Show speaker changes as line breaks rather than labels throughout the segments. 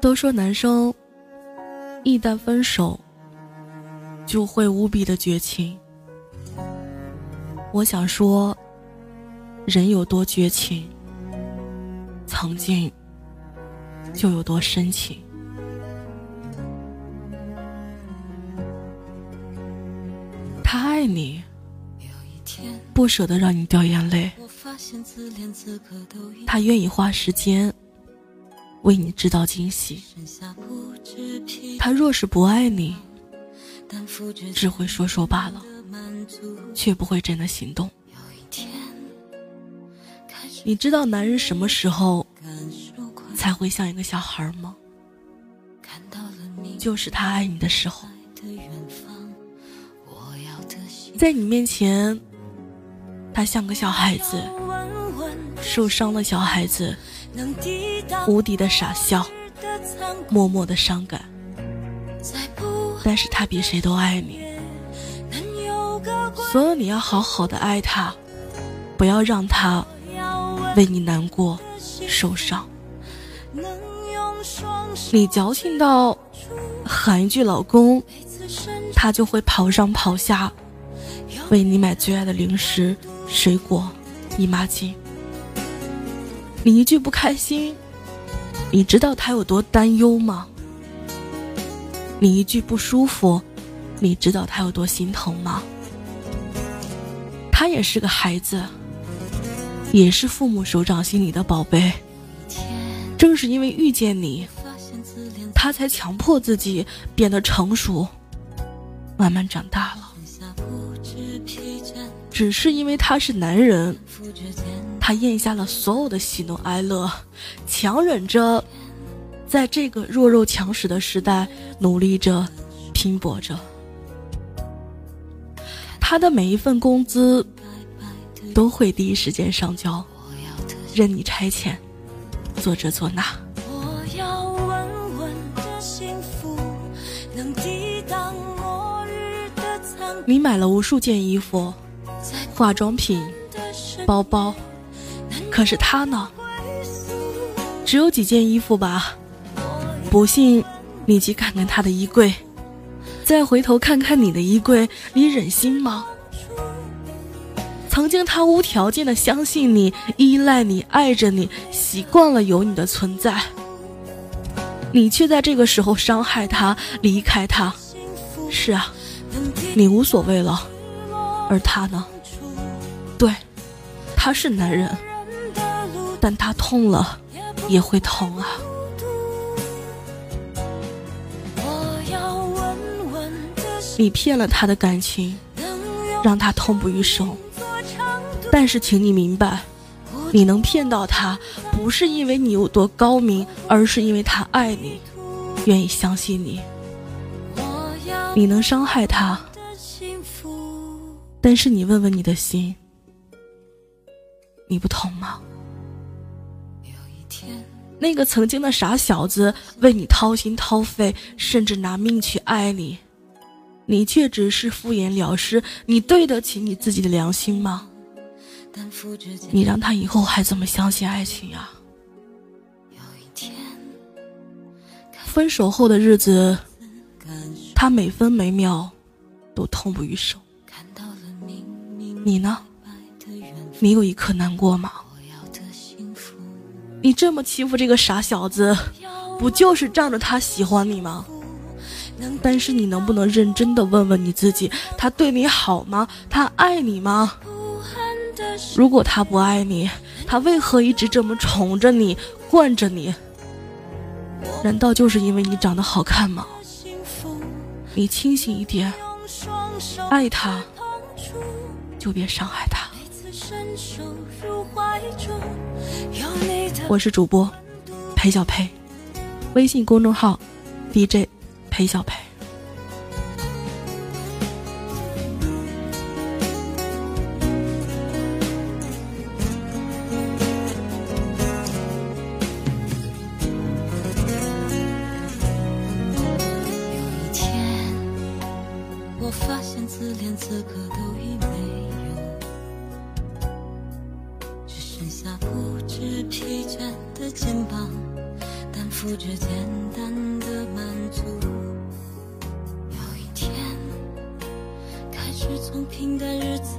都说男生一旦分手就会无比的绝情。我想说，人有多绝情，曾经就有多深情。他爱你，不舍得让你掉眼泪。他愿意花时间为你制造惊喜。他若是不爱你，只会说说罢了，却不会真的行动。你知道男人什么时候才会像一个小孩吗？就是他爱你的时候。在你面前，他像个小孩子，受伤的小孩子，无敌的傻笑，默默的伤感。但是他比谁都爱你，所以你要好好的爱他，不要让他为你难过、受伤。你矫情到喊一句“老公”，他就会跑上跑下。为你买最爱的零食、水果、姨妈巾。你一句不开心，你知道他有多担忧吗？你一句不舒服，你知道他有多心疼吗？他也是个孩子，也是父母手掌心里的宝贝。正是因为遇见你，他才强迫自己变得成熟，慢慢长大了。只是因为他是男人，他咽下了所有的喜怒哀乐，强忍着，在这个弱肉强食的时代努力着、拼搏着。他的每一份工资都会第一时间上交，任你差遣，做这做那。你买了无数件衣服。化妆品、包包，可是他呢？只有几件衣服吧。不信，你去看看他的衣柜，再回头看看你的衣柜，你忍心吗？曾经他无条件的相信你、依赖你、爱着你，习惯了有你的存在，你却在这个时候伤害他、离开他。是啊，你无所谓了，而他呢？对，他是男人，但他痛了也会疼啊。你骗了他的感情，让他痛不欲生。但是，请你明白，你能骗到他，不是因为你有多高明，而是因为他爱你，愿意相信你。你能伤害他，但是你问问你的心。你不痛吗？那个曾经的傻小子为你掏心掏肺，甚至拿命去爱你，你却只是敷衍了事。你对得起你自己的良心吗？你让他以后还怎么相信爱情呀？分手后的日子，他每分每秒都痛不欲生。你呢？你有一刻难过吗？你这么欺负这个傻小子，不就是仗着他喜欢你吗？但是你能不能认真的问问你自己，他对你好吗？他爱你吗？如果他不爱你，他为何一直这么宠着你、惯着你？难道就是因为你长得好看吗？你清醒一点，爱他就别伤害他。我是主播裴小裴，微信公众号 DJ 裴小裴。
有一天，我发现自怜资格下不知疲倦的肩膀。担负着简单的满足。有一天，开始从平淡日子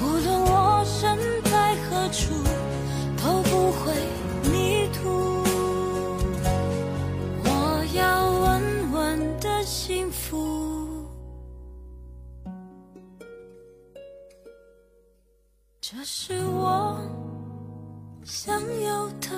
无论我身在何处，都不会迷途。我要稳稳的幸福，这是我想有的